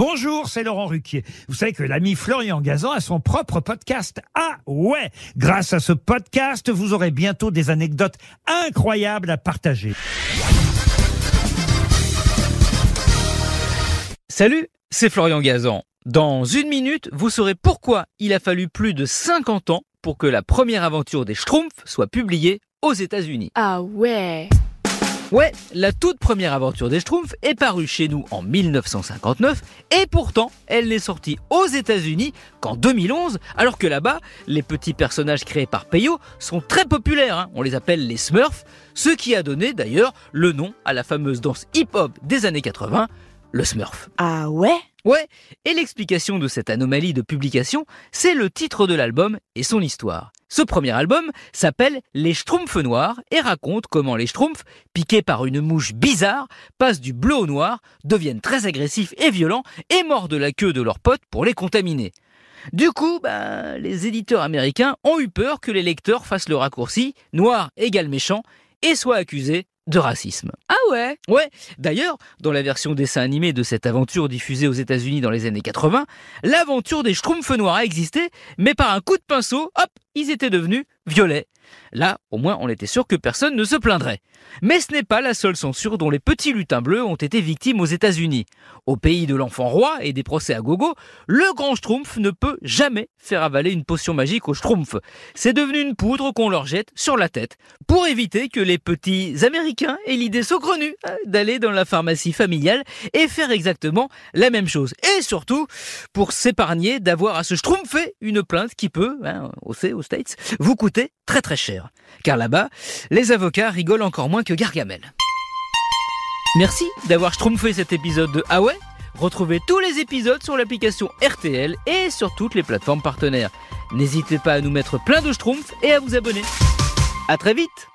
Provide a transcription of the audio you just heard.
Bonjour, c'est Laurent Ruquier. Vous savez que l'ami Florian Gazan a son propre podcast. Ah ouais Grâce à ce podcast, vous aurez bientôt des anecdotes incroyables à partager. Salut, c'est Florian Gazan. Dans une minute, vous saurez pourquoi il a fallu plus de 50 ans pour que la première aventure des Schtroumpfs soit publiée aux États-Unis. Ah ouais Ouais, la toute première aventure des Schtroumpfs est parue chez nous en 1959 et pourtant elle n'est sortie aux États-Unis qu'en 2011 alors que là-bas les petits personnages créés par Peyo sont très populaires, hein. on les appelle les Smurfs, ce qui a donné d'ailleurs le nom à la fameuse danse hip-hop des années 80, le Smurf. Ah ouais? Ouais, et l'explication de cette anomalie de publication, c'est le titre de l'album et son histoire. Ce premier album s'appelle Les Schtroumpfs Noirs et raconte comment les Schtroumpfs, piqués par une mouche bizarre, passent du bleu au noir, deviennent très agressifs et violents et mordent la queue de leurs potes pour les contaminer. Du coup, ben, les éditeurs américains ont eu peur que les lecteurs fassent le raccourci noir égale méchant et soient accusés de racisme. Ah ouais? Ouais, d'ailleurs, dans la version dessin animé de cette aventure diffusée aux États-Unis dans les années 80, l'aventure des Schtroumpfs noirs a existé, mais par un coup de pinceau, hop, ils étaient devenus violets. Là, au moins, on était sûr que personne ne se plaindrait. Mais ce n'est pas la seule censure dont les petits lutins bleus ont été victimes aux États-Unis. Au pays de l'enfant roi et des procès à gogo, le grand Schtroumpf ne peut jamais faire avaler une potion magique aux Schtroumpfs. C'est devenu une poudre qu'on leur jette sur la tête pour éviter que les petits Américains aient l'idée saugrenue hein, d'aller dans la pharmacie familiale et faire exactement la même chose. Et surtout, pour s'épargner d'avoir à se schtroumpfer une plainte qui peut, hein, au States, vous coûter très très cher. Car là-bas, les avocats rigolent encore moins que Gargamel. Merci d'avoir schtroumpfé cet épisode de Ah Retrouvez tous les épisodes sur l'application RTL et sur toutes les plateformes partenaires. N'hésitez pas à nous mettre plein de schtroumpfs et à vous abonner. À très vite